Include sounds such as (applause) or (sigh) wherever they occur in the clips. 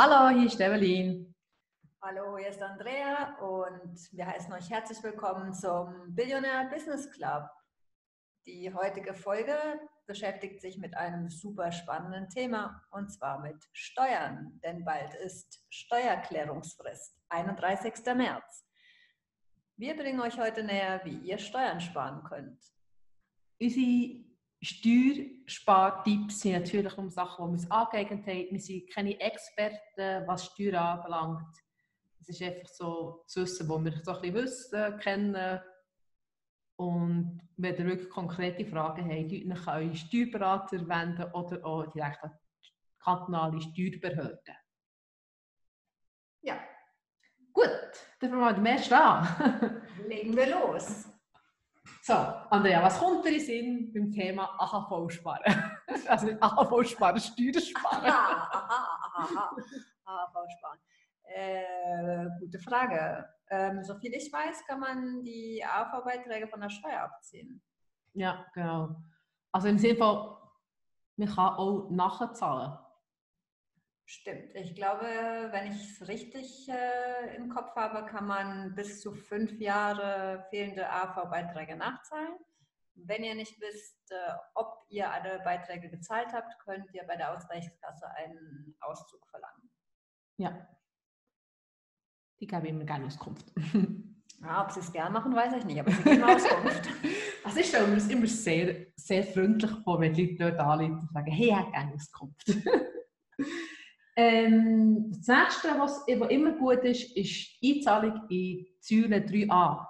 Hallo, hier ist Evelyn. Hallo, hier ist Andrea und wir heißen euch herzlich willkommen zum Billionaire Business Club. Die heutige Folge beschäftigt sich mit einem super spannenden Thema und zwar mit Steuern, denn bald ist Steuerklärungsfrist, 31. März. Wir bringen euch heute näher, wie ihr Steuern sparen könnt. Unsere Steuerspartipps sind natürlich um Sachen, die wir uns angeeignet haben. Wir sind keine Experten, was Steuern anbelangt. Es ist einfach so zu wissen, wo wir so ein bisschen wissen, kennen. Und wenn ihr wirklich konkrete Fragen habt, könnt ihr euren Steuerberater wenden oder auch direkt an die kantonale Steuerbehörde. Ja. Gut, dann fangen wir mal den an. Legen wir los. So, Andrea, was kommt dir in Sinn beim Thema AHV sparen? (laughs) also nicht AHV sparen, Steuern sparen. Aha, aha, aha, AHV sparen. Äh, gute Frage. Ähm, soviel ich weiß, kann man die AHV-Beiträge von der Steuer abziehen. Ja, genau. Also im Sinne von, man kann auch nachzahlen. Stimmt. Ich glaube, wenn ich es richtig äh, im Kopf habe, kann man bis zu fünf Jahre fehlende AV-Beiträge nachzahlen. Wenn ihr nicht wisst, äh, ob ihr alle Beiträge gezahlt habt, könnt ihr bei der Ausgleichskasse einen Auszug verlangen. Ja. Die geben immer gerne Auskunft. Ja, ob sie es gern machen, weiß ich nicht, aber sie geben (laughs) Auskunft. Also ich stelle mir das immer sehr, sehr freundlich vor, wenn die Leute dort anrufen und sagen, hey, ich habe gerne Auskunft. Ähm, das nächste, was, was immer gut ist, ist die Einzahlung in Säule 3a.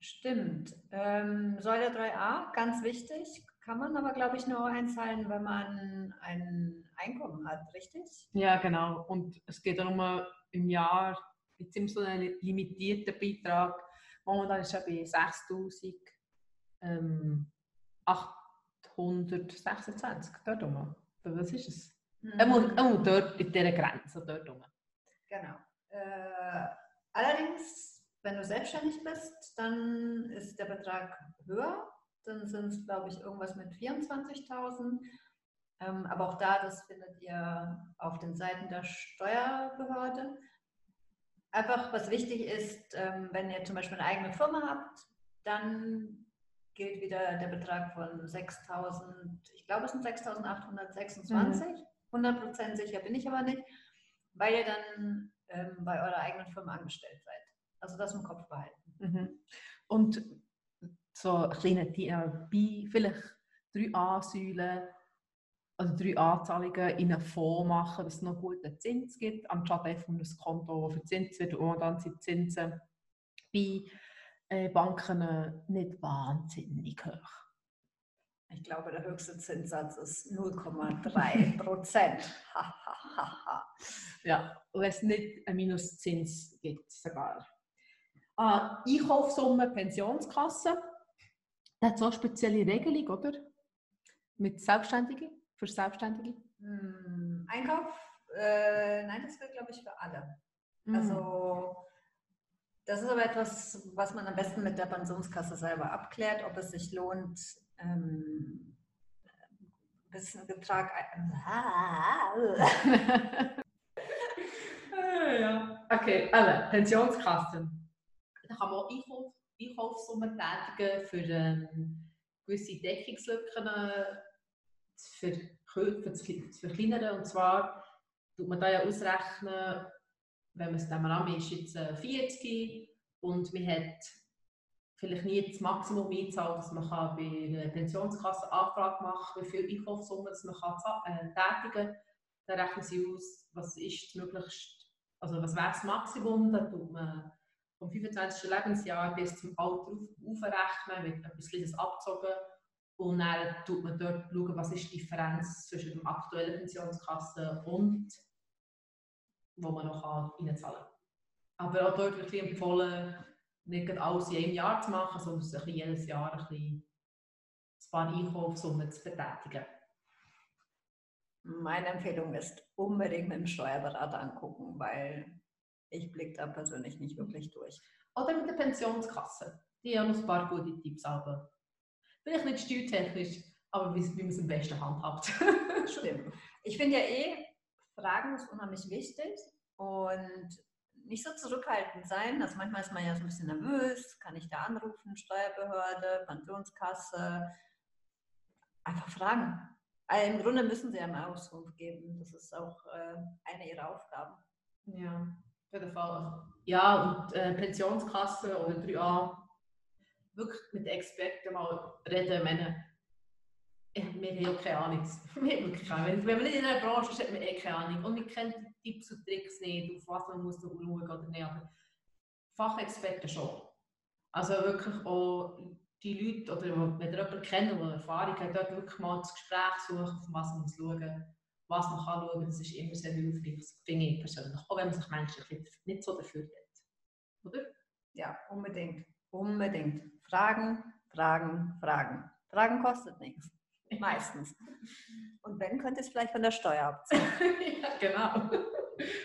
Stimmt. Ähm, Säule 3a, ganz wichtig, kann man aber, glaube ich, nur einzahlen, wenn man ein Einkommen hat, richtig? Ja, genau. Und es geht darum, im Jahr jetzt immer so einen limitierten Beitrag. Momentan ist er bei 6'826, ähm, dort rum. Was ist es? Mhm. Einmal, einmal dort in dieser Grenze, dort rum. Genau. Äh, allerdings, wenn du selbstständig bist, dann ist der Betrag höher. Dann sind es, glaube ich, irgendwas mit 24.000. Ähm, aber auch da, das findet ihr auf den Seiten der Steuerbehörde. Einfach, was wichtig ist, ähm, wenn ihr zum Beispiel eine eigene Firma habt, dann gilt wieder der Betrag von 6.000, ich glaube es sind 6.826. 100% sicher bin ich aber nicht, weil ihr dann ähm, bei eurer eigenen Firma angestellt seid. Also das im Kopf behalten. Mhm. Und so ein kleiner bei vielleicht drei A-Säulen, also drei Anzahlungen in einen Fonds machen, dass es noch guten Zins gibt, anstatt einfach ein Konto, das verzinst wird und dann sind die Zinsen bei äh, Banken nicht wahnsinnig hoch. Ich glaube, der höchste Zinssatz ist 0,3 Prozent. (laughs) ja, wenn es nicht einen Minuszins gibt, sogar. Äh, Einkaufssumme Pensionskasse, das hat so eine spezielle Regelung, oder? Mit Selbstständigen, für Selbstständige? Hm, Einkauf? Äh, nein, das gilt, glaube ich, für alle. Mhm. Also, das ist aber etwas, was man am besten mit der Pensionskasse selber abklärt, ob es sich lohnt, ähm, bisschen Betrag. (laughs) ja. Okay, alle Pensionskassen. Da kann man Einkauf, Einkaufssummen tätigen für ähm, gewisse Deckungslücken für, für zu verkleinern. Und zwar tut man da ja ausrechnen, wenn man es dann mal an ist jetzt 40 äh, und man hat vielleicht nie das Maximum einzahlt, dass man kann bei einer Pensionskasse Anfrage machen kann, wie viel Einkaufssumme man kann, äh, tätigen kann. Dann rechnen sie aus, was ist möglichst, also was wäre das Maximum, dann tut man vom 25. Lebensjahr bis zum Alter auf, aufrechnen, wird etwas Kleines abgezogen und dann tut man dort schauen, was ist die Differenz zwischen der aktuellen Pensionskasse und wo man noch reinzahlen kann. Aber auch dort wird empfohlen, nicht alles in einem Jahr zu machen, sondern sich jedes Jahr ein, bisschen ein paar Einkaufssummen zu betätigen. Meine Empfehlung ist unbedingt mit dem Steuerberater angucken, weil ich blicke da persönlich nicht wirklich durch. Oder mit der Pensionskasse. Die haben noch ein paar gute Tipps. Aber Vielleicht nicht steuertechnisch, aber wie, wie man es am besten handhabt. (laughs) Stimmt. Ich finde ja eh, Fragen ist unheimlich wichtig und nicht so zurückhaltend sein. Also manchmal ist man ja so ein bisschen nervös, kann ich da anrufen, Steuerbehörde, Pensionskasse, einfach fragen. Also Im Grunde müssen sie ja eine Auskunft geben. Das ist auch äh, eine ihrer Aufgaben. Ja, auf jeden Fall. Ja, und äh, Pensionskasse oder 3a, wirklich mit Experten mal reden. Meine, ich, (laughs) wir haben keine Ahnung. Wir haben keine. Wenn man nicht in einer Branche ist, hat man eh keine Ahnung. Und wir kennen die Tipps und Tricks nicht, auf was man muss schauen oder nicht. Aber Fachexperten schon. Also wirklich auch die Leute, oder wenn ihr jemanden kennt, der Erfahrung hat, dort wirklich mal das Gespräch suchen, auf was man muss schauen was man kann schauen, das ist immer sehr hilfreich, finde ich persönlich. Auch wenn man sich menschlich nicht so dafür hat. Oder? Ja, unbedingt. Unbedingt. Fragen, Fragen, Fragen. Fragen kostet nichts. Meistens. Und wenn, könnt ihr es vielleicht von der Steuer abziehen. (laughs) ja, genau.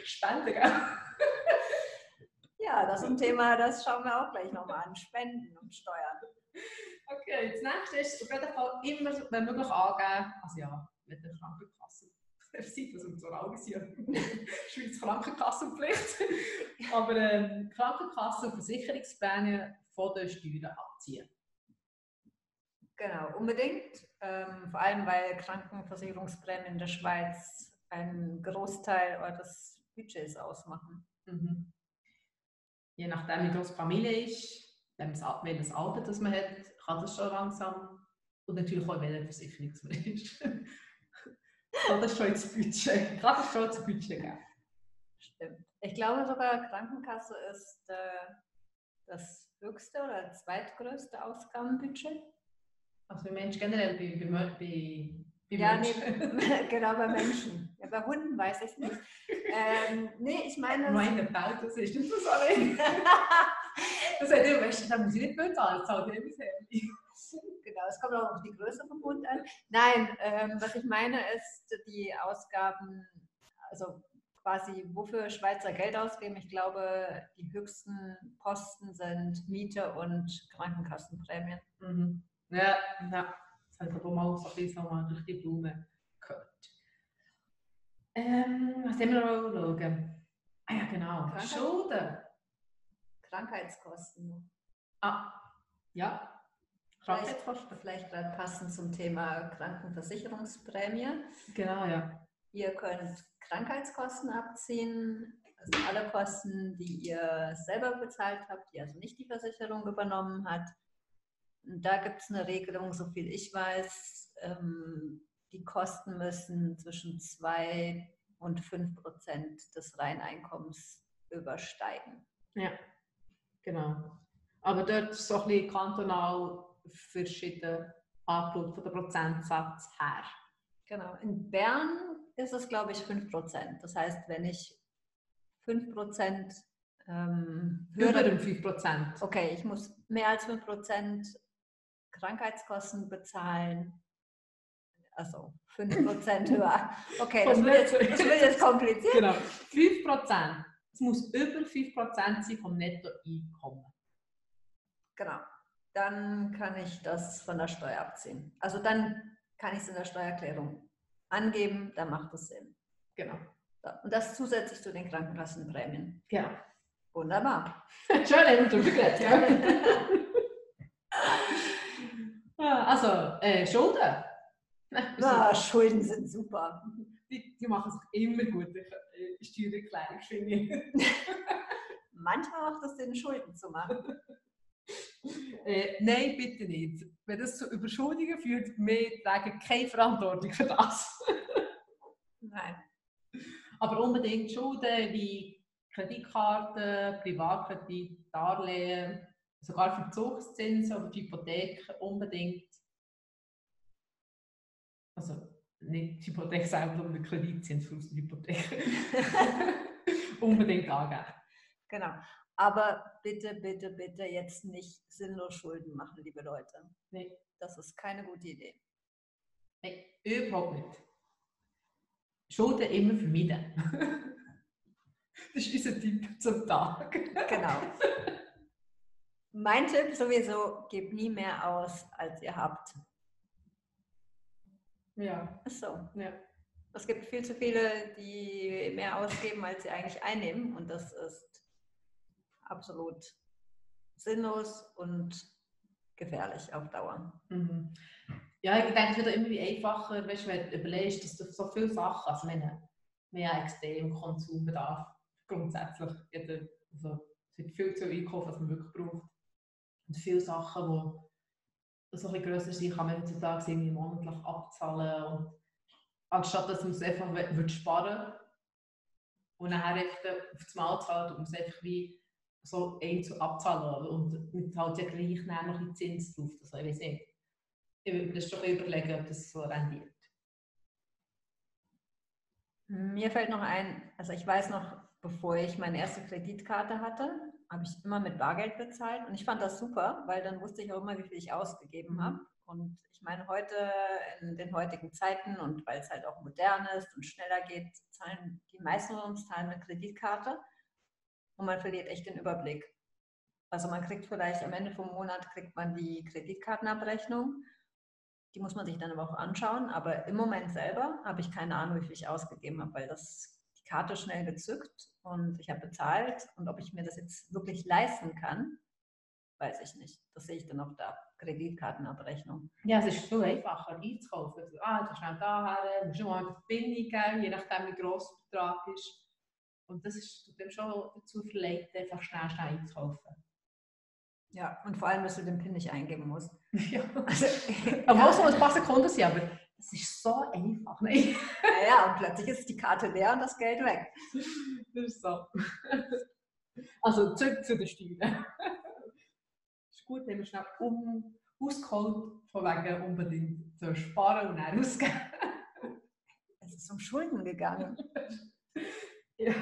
Spende, gell? Ja, das ist ein Thema, das schauen wir auch gleich nochmal an. Spenden und Steuern. Okay, das nächste ist auf jeden Fall immer, wenn möglich, angeben, also ja, mit der Krankenkasse. Das (laughs) sieht das und so ist ja Schweiz Krankenkassenpflicht. Aber ähm, Krankenkassen und Versicherungsprämien von den Steuern abziehen. Genau, unbedingt. Ähm, vor allem, weil Krankenversicherungsprämien in der Schweiz einen Großteil eures Budgets ausmachen. Mhm. Je nachdem, wie groß die Familie ist, wenn das Alter, das man hat, kann das schon langsam. Und natürlich auch, welche Versicherung es (laughs) ist. kann das schon ins Budget, kann das schon ins Budget geben. Stimmt. Ich glaube sogar, Krankenkasse ist äh, das höchste oder zweitgrößte Ausgabenbudget. Also bei Menschen generell, bei, bei, bei, ja, Menschen. Nee, (laughs) (laughs) genau, bei Menschen. Ja, bei Hunden weiß ich nicht. Ähm, nee, ich meine... Meine das ist nicht so (laughs) allein. das heißt, du weißt, da muss ich nicht bezahlen, das Handy. Genau, es kommt auch auf die Größe vom Hund an. Nein, ähm, was ich meine ist, die Ausgaben, also quasi wofür Schweizer Geld ausgeben. Ich glaube, die höchsten Posten sind Miete und Krankenkassenprämien. Mhm. Ja, ja. Das habe ich aber mal so ein bisschen nochmal durch die Blume gehört. Ähm, was haben wir noch schauen? Ah ja, genau. Krankheit Schulden. Krankheitskosten. Ah, ja. Krankheitskosten. Vielleicht, gerade passend zum Thema Krankenversicherungsprämie. Genau, ja. Ihr könnt Krankheitskosten abziehen, also alle Kosten, die ihr selber bezahlt habt, die also nicht die Versicherung übernommen hat. Da gibt es eine Regelung, so viel ich weiß. Ähm, die Kosten müssen zwischen 2 und 5 Prozent des Reineinkommens übersteigen. Ja, genau. Aber dort ist so ein bisschen kantonal verschieden angeschaut von der Prozentsatz her. Genau. In Bern ist es, glaube ich, 5 Prozent. Das heißt, wenn ich 5 Prozent ähm, Über den 5 Prozent. Okay, ich muss mehr als 5 Prozent Krankheitskosten bezahlen. Also 5% (laughs) höher. Okay, das wird, jetzt, das wird jetzt kompliziert. Genau, 5%. Es muss über 5% sein vom Nettoeinkommen. Genau. Dann kann ich das von der Steuer abziehen. Also dann kann ich es in der Steuererklärung angeben, dann macht das Sinn. Genau. Und das zusätzlich zu den Krankenkassenprämien. Genau. Wunderbar. Schön, wir schon ja. (laughs) also, äh, Schulden. (laughs) Ja, Schulden sind super. Die, die machen es immer gut, die Steuererklärung, finde ich. (laughs) Manchmal macht es Sinn, Schulden zu machen. (laughs) Äh, nein, bitte nicht. Wenn das zu Überschuldungen führt, wir tragen keine Verantwortung für das. nein. Aber unbedingt Schulden wie Kreditkarten, Privatkredit, Darlehen, sogar Verzugszinsen oder die Hypothek unbedingt also nicht die Hypothek selber, sondern der Kreditzins für die Hypothek (laughs) unbedingt angeben. Genau. Aber bitte, bitte, bitte jetzt nicht sinnlos Schulden machen, liebe Leute. Nee. Das ist keine gute Idee. Nee, überhaupt nicht. Schulden immer vermeiden. (laughs) das ist unser Tipp zum Tag. genau. (laughs) Mein Tipp sowieso, gebt nie mehr aus, als ihr habt. Ja. Ist so. Ja. Es gibt viel zu viele, die mehr ausgeben, als sie eigentlich einnehmen. Und das ist absolut sinnlos und gefährlich auf Dauer. Mhm. Ja, ich denke, es wird immer wie einfacher, weißt, wenn du überlegst, dass du so viele Sachen, also meine, mehr extrem Konsumbedarf grundsätzlich. Jeder, also, es wird viel zu einkaufen, was man wirklich braucht. Und viele Sachen, die so ein grösser sind, kann man heutzutage irgendwie monatlich abzahlen. Und anstatt dass man es einfach würde sparen und nachher einfach auf das Mal zahlt man es einfach wie so einzeln abzahlen und mit halt ja gleich noch ein Zins drauf. Also ich weiß nicht. Ich würde mir schon überlegen, ob das so rendiert. Mir fällt noch ein, also ich weiß noch, bevor ich meine erste Kreditkarte hatte, habe ich immer mit Bargeld bezahlt und ich fand das super, weil dann wusste ich auch immer, wie viel ich ausgegeben habe. Und ich meine, heute in den heutigen Zeiten und weil es halt auch modern ist und schneller geht, zahlen die meisten von uns zahlen mit Kreditkarte und man verliert echt den Überblick. Also man kriegt vielleicht am Ende vom Monat kriegt man die Kreditkartenabrechnung. Die muss man sich dann aber auch anschauen. Aber im Moment selber habe ich keine Ahnung, wie viel ich ausgegeben habe, weil das Karte schnell gezückt und ich habe bezahlt. Und ob ich mir das jetzt wirklich leisten kann, weiß ich nicht. Das sehe ich dann auf der Kreditkartenabrechnung. Ja, es ist viel einfacher einzukaufen. Also, ah, du schnell da her, musst du mal eine Verbindung geben, je nachdem wie gross der Betrag ist. Und das ist dem schon dazu verleitet, einfach schnell, schnell einzukaufen. Ja, und vor allem, dass du den PIN nicht eingeben musst. (laughs) ja. Also, Obwohl es nur ein paar Sekunden sind, aber es ist so einfach. Ne? Ja, ja, und plötzlich ist die Karte leer und das Geld weg. Das ist so. Also zurück zu den Steuern. ist gut, wenn wir schnell um, ausgeholt, von wegen unbedingt zu sparen und dann ausgeben. Es ist um Schulden gegangen. ja.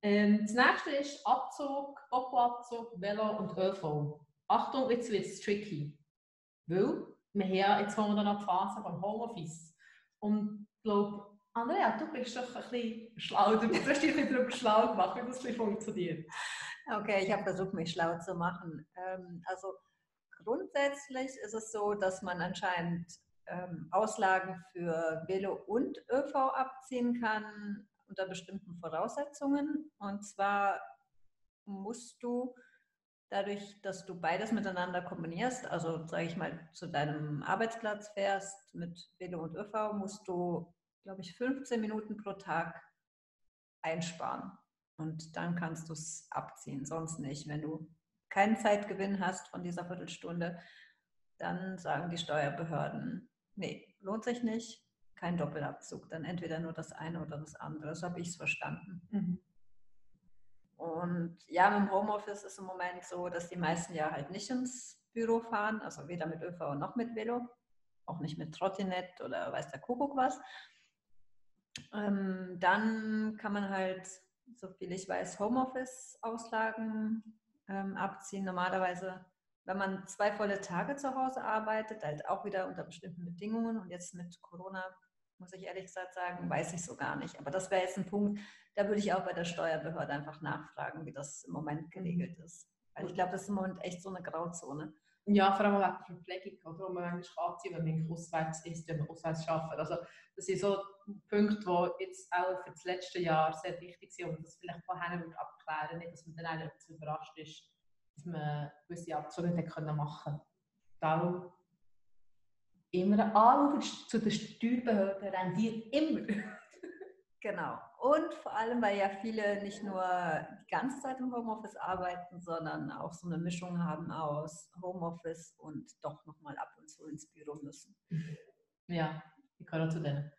Ähm, das nächste ist Abzug, Doppelabzug, Velo und ÖV. Achtung, jetzt wird es tricky. Weil wir haben jetzt momentan die Phase vom Homeoffice. Und ich glaube, Andrea, du bist doch ein bisschen schlau. Du hast dich darüber schlau gemacht, wie das funktioniert. Okay, ich habe versucht, mich schlau zu machen. Ähm, also grundsätzlich ist es so, dass man anscheinend ähm, Auslagen für Velo und ÖV abziehen kann unter bestimmten Voraussetzungen. Und zwar musst du dadurch, dass du beides miteinander kombinierst, also sage ich mal, zu deinem Arbeitsplatz fährst mit Velo und ÖV, musst du, glaube ich, 15 Minuten pro Tag einsparen. Und dann kannst du es abziehen, sonst nicht. Wenn du keinen Zeitgewinn hast von dieser Viertelstunde, dann sagen die Steuerbehörden, nee, lohnt sich nicht, kein Doppelabzug, dann entweder nur das eine oder das andere. So habe ich es verstanden. Mhm. Und ja, mit dem Homeoffice ist im Moment so, dass die meisten ja halt nicht ins Büro fahren, also weder mit ÖV noch mit Velo, auch nicht mit Trottinett oder weiß der Kuckuck was. Ähm, dann kann man halt, so viel ich weiß, Homeoffice-Auslagen ähm, abziehen. Normalerweise, wenn man zwei volle Tage zu Hause arbeitet, halt auch wieder unter bestimmten Bedingungen und jetzt mit Corona muss ich ehrlich gesagt sagen, weiß ich so gar nicht. Aber das wäre jetzt ein Punkt, da würde ich auch bei der Steuerbehörde einfach nachfragen, wie das im Moment geregelt ist. Weil ich glaube, das ist im Moment echt so eine Grauzone. Ja, vor allem wegen der Verpflegung, oder? wo man manchmal anziehen wenn man auswärts ist, wenn man auswärts arbeitet. Also, das sind so Punkte, die jetzt auch für das letzte Jahr sehr wichtig sind und das vielleicht vorher wird abklären, nicht, dass man dann auch zu überrascht ist, dass man gewisse nicht machen konnte. Darum immer anschauen zu den Steuerbehörden rendiert immer. (laughs) Genau. Und vor allem, weil ja viele nicht nur die ganze Zeit im Homeoffice arbeiten, sondern auch so eine Mischung haben aus Homeoffice und doch nochmal ab und zu ins Büro müssen. Ja, ich gehöre zu denen.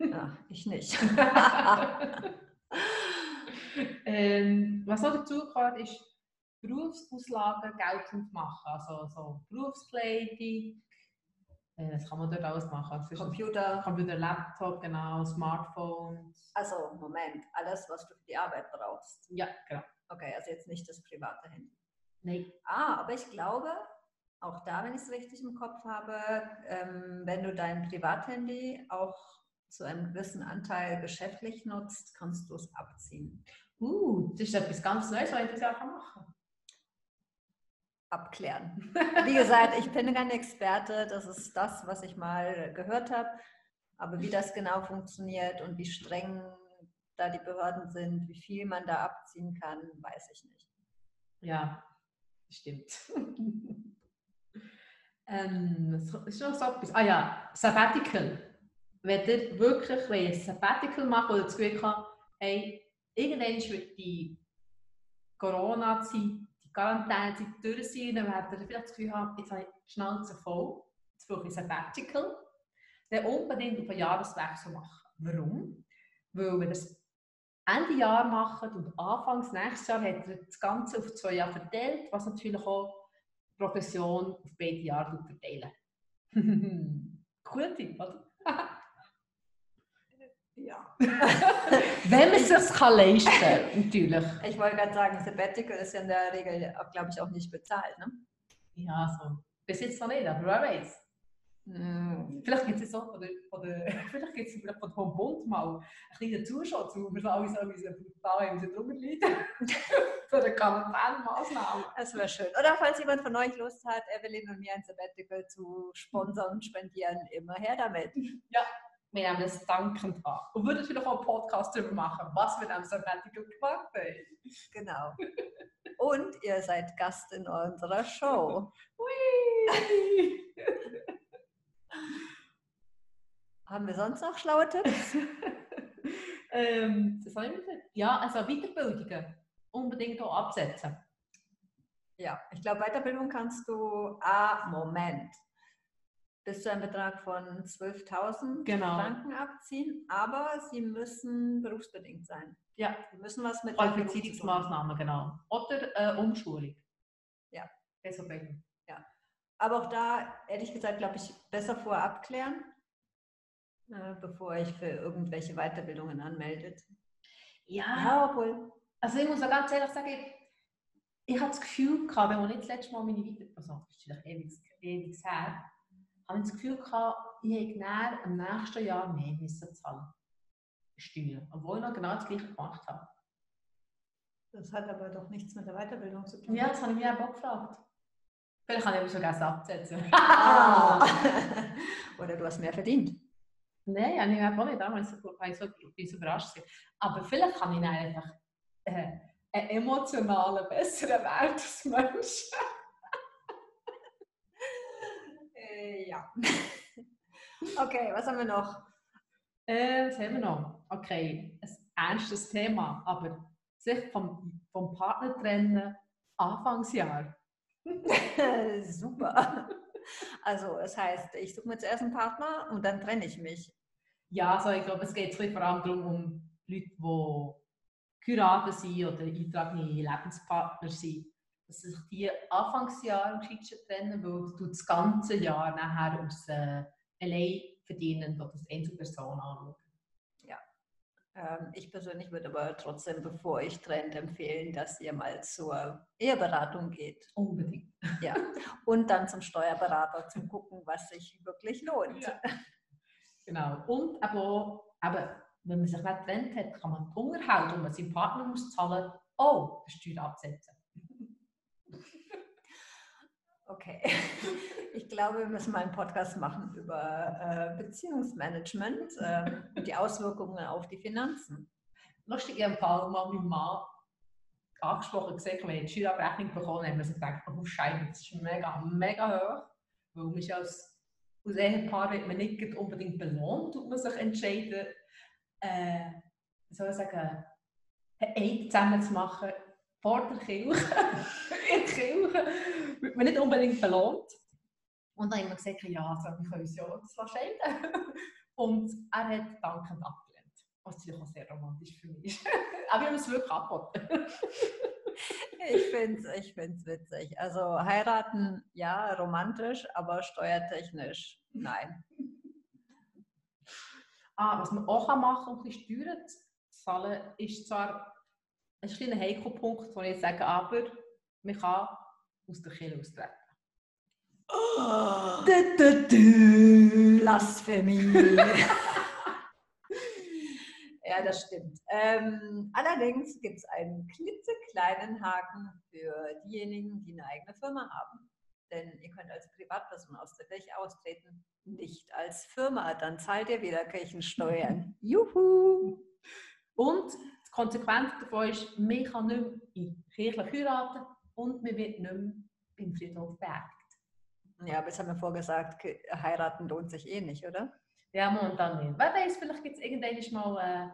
Ja, ich nicht. (laughs) ähm, was noch dazu gehört, ist Berufsauslagen geltend machen. Also so Berufskleidung, äh, was kann man dort alles machen? Computer. Computer, Laptop, genau, Smartphone. Also, Moment, alles, was du für die Arbeit brauchst. Ja, genau. Okay, also jetzt nicht das private Handy. Nein. Ah, aber ich glaube, auch da, wenn ich es richtig im Kopf habe, ähm, wenn du dein Privathandy auch zu einem gewissen Anteil geschäftlich nutzt, kannst du es abziehen. Uh, das ist etwas ganz Neues, was ich das Jahr machen. Abklären. Wie gesagt, ich bin kein Experte, das ist das, was ich mal gehört habe. Aber wie das genau funktioniert und wie streng da die Behörden sind, wie viel man da abziehen kann, weiß ich nicht. Ja, stimmt. (laughs) ähm, ist noch so etwas. Ah ja, Sabbatical. Wenn ihr wirklich ein Sabbatical machen oder das Gefühl habt, hey, irgendwann wird die Corona-Zeit, Quarantänezeit durch sein, dann werdet ihr vielleicht das Gefühl haben, jetzt habe ich die Schnauze voll, jetzt brauche ich ein Sabbatical. Dann unbedingt auf einen Jahreswechsel machen. Warum? Weil wenn das Ende Jahr machen und Anfangs nächstes Jahr hat er das Ganze auf zwei Jahre verteilt, was natürlich auch die Progression auf beide Jahre verteilen. Tipp, (laughs) oder? Ja. (laughs) Wenn man es sich kann leisten kann, (laughs) natürlich. Ich wollte gerade sagen, Sabbatical ist ja in der Regel, glaube ich, auch nicht bezahlt. Ne? Ja, so. Bis jetzt noch nicht, aber wer weiß. Mm. Vielleicht gibt es so, oder, oder (laughs) vielleicht gibt es vielleicht von vom Bund mal ein kleiner Zuschauer zu, wo wir alle so brutal drüber leiden. Für eine Quarantänemaßnahme. Das wäre schön. Oder falls jemand von euch Lust hat, Evelyn und mir ein Sabbatical zu sponsern spendieren, immer her damit. Ja, wir nehmen das dankend an. Und würden vielleicht auch einen Podcast darüber machen, was wir am Sabbatical gemacht haben. Genau. Und ihr seid Gast in unserer Show. (laughs) Hui! Haben wir sonst noch schlaue Tipps? (laughs) ähm, das soll ich ja, also Weiterbildungen unbedingt auch absetzen. Ja, ich glaube, Weiterbildung kannst du, ah, Moment, bis zu einem Betrag von 12.000 genau. Franken abziehen, aber sie müssen berufsbedingt sein. Ja. Sie müssen was mit Qualifizierungsmaßnahmen, genau. Oder äh, Umschulung. Ja. Besser bringen. Ja. Aber auch da, ehrlich gesagt, glaube ich, besser vorher abklären, äh, bevor ich für irgendwelche Weiterbildungen anmeldet. Ja, ja obwohl. Also ich muss auch ganz ehrlich sagen, ich habe das Gefühl gehabt, wenn ich das letzte Mal meine Weiterbildung, also das ist ewig, ewig her, habe ich das Gefühl gehabt, ich hätte im nächsten Jahr mehr müssen zahlen Steuern, obwohl ich noch genau das gleiche gemacht habe. Das hat aber doch nichts mit der Weiterbildung zu tun. Ja, das habe ich mich auch gefragt. Vielleicht kann ich mich sogar absetzen. Ah. (laughs) Oder du hast mehr verdient. Nein, ich habe auch nicht damals so, ich so, so überrascht. Aber vielleicht kann ich einfach äh, einen emotionalen, besseren Wert als Mensch. äh, ja. (laughs) okay, was haben wir noch? Äh, was haben wir noch? Okay, ein ernstes Thema, aber sich vom, vom Partner trennen, Anfangsjahr. (laughs) Super. Also, es heißt, ich suche mir zuerst einen Partner und dann trenne ich mich. Ja, also ich glaube, es geht vor allem darum, um Leute, die Kuraten sind oder eintragene Lebenspartner sind, dass sich die Anfangsjahre im trennen, weil du das ganze Jahr nachher aus äh, allein verdienen oder als Einzelperson anschauen. Ja. Ähm, ich persönlich würde aber trotzdem, bevor ich trennt, empfehlen, dass ihr mal zur Eheberatung geht. Unbedingt. Ja. Und dann zum Steuerberater zum gucken, was sich wirklich lohnt. Ja. Genau. Und aber, eben, wenn man sich nicht trennt hat, kann man die Unterhalt, und man seinem Partner muss zahlen, auch Steuer absetzen. Okay. (laughs) Ich glaube, wir müssen mal einen Podcast machen über äh, Beziehungsmanagement äh, und die Auswirkungen auf die Finanzen. Lustig, ich habe mal meinen Mann angesprochen gesagt, wenn ich die Steuerabrechnung bekommen habe, ich gedacht, oh Scheiße, das ist mega, mega hoch. Weil man als, als Ehepaar wird man nicht unbedingt belohnt, tut man sich entscheiden, äh, soll ich sagen, ein Eid zusammen zu machen vor der Kirche. (laughs) in der Kirche wird man nicht unbedingt belohnt. Und dann haben wir gesagt, ja, also, wir können uns ja das scheiden. (laughs) Und er hat dankend abgelehnt. Was natürlich auch sehr romantisch für mich ist. (laughs) Aber wir haben es wirklich abgeboten. ich finde es ich find's witzig. Also heiraten, ja, romantisch, aber steuertechnisch, nein. Ah, was man auch machen kann, um Steuern zu zahlen, ist zwar ein kleiner Heiko-Punkt, wo ich sage, aber man kann aus der Kirche austreten. Oh. Du, du, du. Blasphemie. (laughs) Ja, das stimmt. Ähm, allerdings gibt es einen klitzekleinen Haken für diejenigen, die eine eigene Firma haben. Denn ihr könnt als Privatperson aus der Kirche austreten, nicht als Firma. Dann zahlt ihr wieder Kirchensteuern. Juhu! Und Konsequenz davon ist, man kann nicht mehr in kirchlich heiraten und man wird nicht mehr beim Friedhof beerdigt. Ja, aber jetzt haben wir vorgesagt, heiraten lohnt sich eh nicht, oder? Ja, momentan nicht. Wer weiß, vielleicht gibt es irgendwann mal einen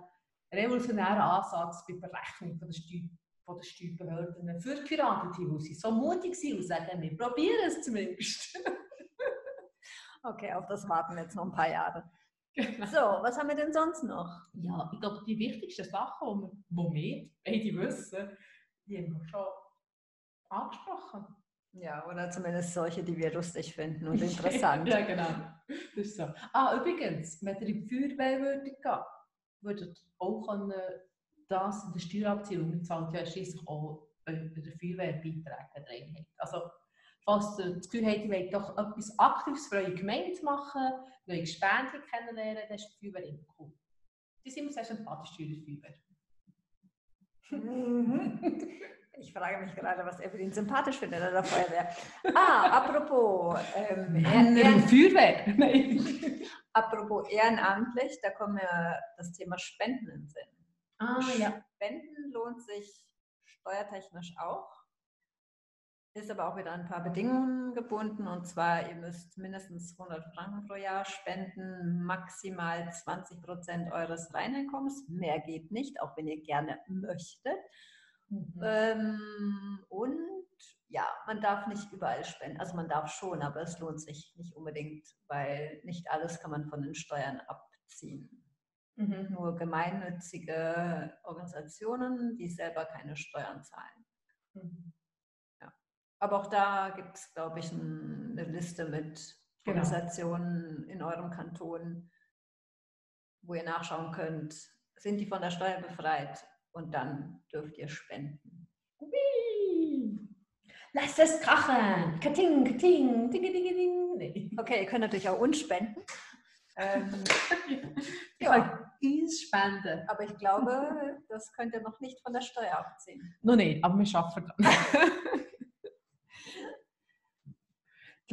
revolutionären Ansatz bei der Berechnung von der, Steu von der Steuerbehörden für Geheiratete, die sie so mutig sind und sagen, wir probieren es zumindest. (laughs) okay, auf das warten wir jetzt noch ein paar Jahre. (laughs) Genau. So, was haben wir denn sonst noch? Ja, ich glaube, die wichtigsten Sachen, die wir, die wir beide wissen, die haben wir schon angesprochen. Ja, oder zumindest solche, die wir lustig finden und (laughs) interessant. ja, genau. Das ist so. Ah, übrigens, wenn ihr in die Feuerwehr würdet gehen, würdet ihr auch können, das in der Steuer abziehen und zahlt ja schließlich auch bei der Feuerwehr Beiträge drin. Also, falls ihr das Gefühl habt, ihr wollt doch etwas Aktives für eure Gemeinde machen, neue Gespendli kennenlernen, dann ist die Feuerwehr immer cool. Die sind immer sehr sympathisch, die Feuerwehr. (laughs) Ich frage mich gerade, was Evelyn sympathisch findet an der Feuerwehr. Ah, apropos ähm, Ehren Feuerwehr. (laughs) Nein. apropos ehrenamtlich, da kommt mir das Thema Spenden in den Sinn. Ah, ja. Spenden lohnt sich steuertechnisch auch. Ist aber auch wieder an ein paar Bedingungen gebunden. Und zwar, ihr müsst mindestens 100 Franken pro Jahr spenden, maximal 20 Prozent eures Reineinkommens. Mehr geht nicht, auch wenn ihr gerne möchtet. Mhm. Ähm, und ja, man darf nicht überall spenden. Also man darf schon, aber es lohnt sich nicht unbedingt, weil nicht alles kann man von den Steuern abziehen. Mhm. Nur gemeinnützige Organisationen, die selber keine Steuern zahlen. Mhm. Aber auch da gibt es, glaube ich, ein, eine Liste mit Genau. Organisationen in eurem Kanton, wo ihr nachschauen könnt, sind die von der Steuer befreit und dann dürft ihr spenden. Hui. Lass es krachen! Kating, kating, ding, ding, ding. Nee. Okay, ihr könnt natürlich auch uns spenden. Ähm, (laughs) Ja. Uns spenden. aber ich glaube, das könnt ihr noch nicht von der Steuer abziehen. (laughs) Noch nicht, aber wir arbeiten dran. (laughs)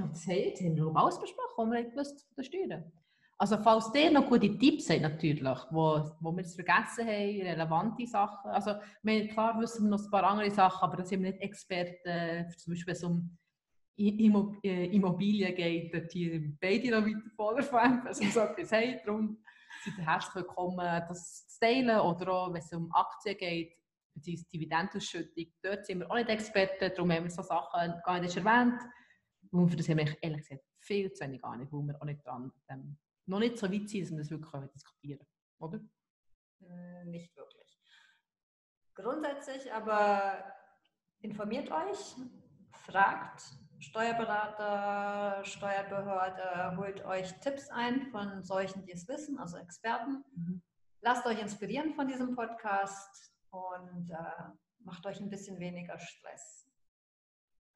haben wir noch alles besprochen, was wir gewusst von den Steuern. Also falls ihr noch gute Tipps habt, natürlich, wo, wo wir es vergessen haben, relevante Sachen. Also wir, klar wissen wir noch ein paar andere Sachen, aber da sind wir nicht Experten, zum Beispiel wenn es um äh, Immobilien geht, dort hier beide noch weiter voller von, was wir so etwas (laughs) haben. Darum seid ihr herzlich willkommen, das zu teilen. Oder auch, wenn es um Aktien geht, beziehungsweise Dividendenausschüttung, dort sind wir auch nicht Experten, darum haben wir so Sachen gar nicht erwähnt. Und für das haben wir ehrlich gesagt viel zu wenig gar nicht, weil wir auch nicht dran, ähm, noch nicht so weit sind, dass wir das wirklich diskutieren. Oder? Äh, Nicht wirklich. Grundsätzlich aber informiert euch, fragt Steuerberater, Steuerbehörde, holt euch Tipps ein von solchen, die es wissen, also Experten. Mhm. Lasst euch inspirieren von diesem Podcast und äh, macht euch ein bisschen weniger Stress.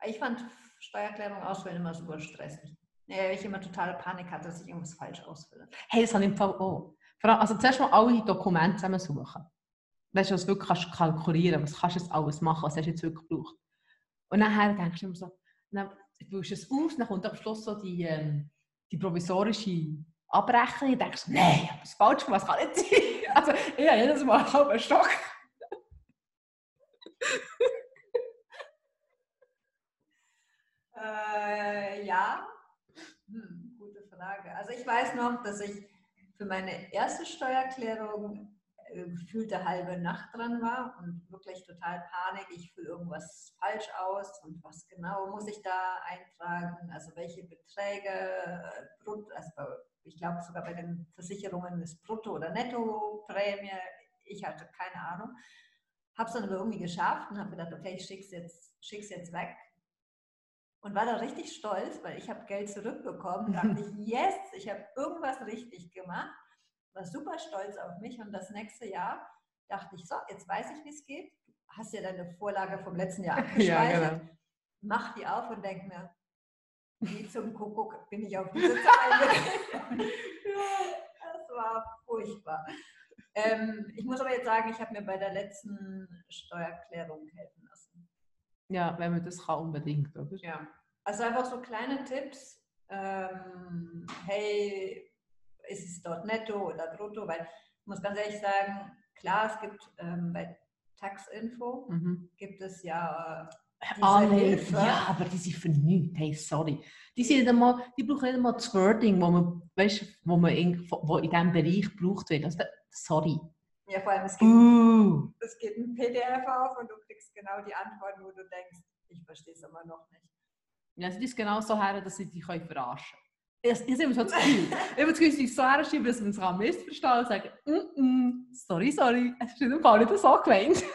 Ich fand Steuererklärung ausfüllen immer super stressig. Weil ich immer totale Panik hatte, dass ich irgendwas falsch ausfülle. Hey, das habe ich im Fall auch. Also zuerst mal alle Dokumente zusammensuchen. Weißt du, was du wirklich kannst kalkulieren was kannst du jetzt alles machen, was hast du jetzt wirklich gebraucht. Und nachher denkst du immer so, dann füllst du es aus, dann kommt am Schluss so die, ähm, die provisorische Abrechnung und denkst, nein, ich habe es falsch gemacht, das kann nicht sein. (laughs) Also, ich habe jedes Mal einen halben Stock. Äh, ja, hm, gute Frage. Also ich weiß noch, dass ich für meine erste Steuererklärung äh, gefühlte halbe Nacht dran war und wirklich total Panik. Ich fülle irgendwas falsch aus und was genau muss ich da eintragen? Also welche Beträge, äh, also ich glaube sogar bei den Versicherungen ist Brutto- oder Nettoprämie. Ich hatte keine Ahnung. Habe es dann aber irgendwie geschafft und habe gedacht, okay, ich schicke es jetzt, jetzt weg und war da richtig stolz, weil ich habe Geld zurückbekommen. Da (laughs) dachte ich, yes, ich habe irgendwas richtig gemacht. War super stolz auf mich und das nächste Jahr dachte ich, so, jetzt weiß ich, wie es geht. Du hast ja deine Vorlage vom letzten Jahr (laughs) abgespeichert. Mach die auf und denk mir, wie zum Kuckuck bin ich auf diese Zahl. (laughs) Das war furchtbar. ähm, ich muss aber jetzt sagen, ich habe mir bei der letzten Steuererklärung helfen. Ja, wenn man das kann, unbedingt, oder? Ja. Also einfach so kleine Tipps. Ähm, hey, ist es dort netto oder brutto? Weil ich muss ganz ehrlich sagen, klar, es gibt ähm, bei Taxinfo Mhm. gibt es ja äh, diese Alle, Hilfe. ja, aber die sind für nichts. Hey, sorry. Die, sind nicht einmal, die brauchen nicht einmal das Wording, wo man, weißt, wo man in, wo in diesem Bereich gebraucht wird. Also, sorry. Ja, vor allem, es gibt, Uh. es gibt ein PDF auf und du kriegst genau die Antworten, wo du denkst, ich verstehe es immer noch nicht. Ja, sie ist genau so her, dass sie dich verarschen können. Ich, ich habe immer so das Gefühl, ich habe das Gefühl, so herschreiben, dass man es kann missverstehen und sagen, mm -mm, sorry, sorry, es ist in dem Fall nicht so gemeint. (laughs)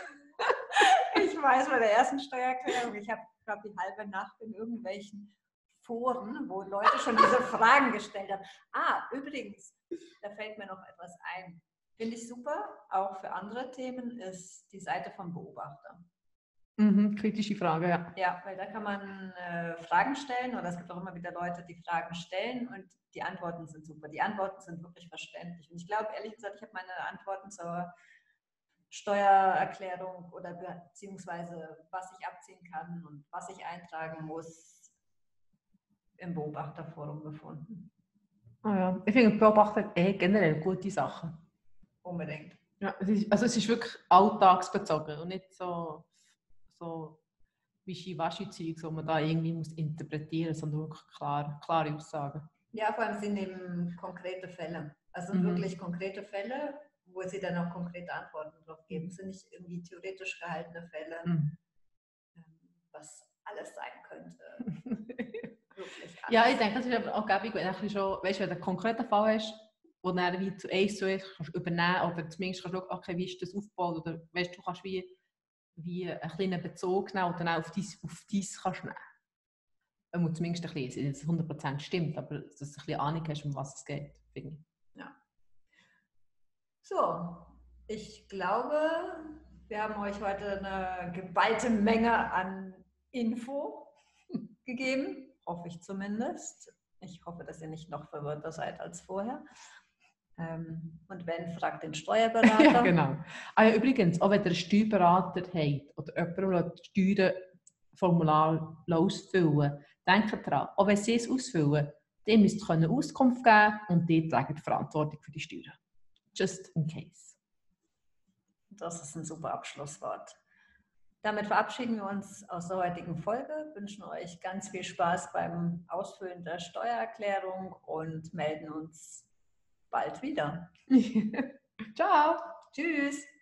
Ich weiß bei der ersten Steuererklärung, ich habe, glaube die halbe Nacht in irgendwelchen Foren, wo Leute schon diese Fragen gestellt haben. Ah, übrigens, da fällt mir noch etwas ein. Finde ich super, auch für andere Themen, ist die Seite vom Beobachter. Mhm, kritische Frage, ja. Ja, weil da kann man äh, Fragen stellen oder es gibt auch immer wieder Leute, die Fragen stellen und die Antworten sind super. Die Antworten sind wirklich verständlich. Und ich glaube, ehrlich gesagt, ich habe meine Antworten zur Steuererklärung oder beziehungsweise was ich abziehen kann und was ich eintragen muss im Beobachterforum gefunden. Ah, ja. Ich finde Beobachter eh generell gute Sachen. Unbedingt. Ja, es ist, also es ist wirklich alltagsbezogen und nicht so, so Wischiwaschi-Zeug, wo man da irgendwie muss interpretieren muss, sondern wirklich klar, klare Aussagen. Ja, vor allem sind eben konkrete Fälle. Also Mhm. wirklich konkrete Fälle, wo sie dann auch konkrete Antworten drauf geben. Es sind nicht irgendwie theoretisch gehaltene Fälle, Mhm. ähm, was alles sein könnte. (laughs) Alles. Ja, ich denke, es ist aber auch gäbig, wenn du schon, weißt, wenn du einen konkreten Fall hast, wo du dann wie zu eins zu eins kannst übernehmen oder zumindest kannst schauen, okay, wie ist das aufgebaut oder weißt, du kannst wie, wie einen kleinen Bezug nehmen und dann auch auf dies, auf dies kannst nehmen. Ähm, zumindest ein bisschen, dass es 100% stimmt, aber dass du ein bisschen Ahnung hast, um was es geht, finde ich. So, ich glaube, wir haben euch heute eine geballte Menge an Info (laughs) gegeben, hoffe ich zumindest. Ich hoffe, dass ihr nicht noch verwirrter seid als vorher. Ähm, und wenn, fragt den (laughs) Steuerberater. ja, genau. Ah, ja, übrigens, auch wenn ihr einen Steuerberater habt oder jemanden, der das Steuerformular ausfüllen denkt daran, auch wenn sie es ausfüllen, dem müsst ihr Auskunft geben und die tragen die Verantwortung für die Steuern. Just in case. Das ist ein super Abschlusswort. Damit verabschieden wir uns aus der heutigen Folge, wünschen euch ganz viel Spaß beim Ausfüllen der Steuererklärung und melden uns bald wieder. (laughs) Ciao! Tschüss!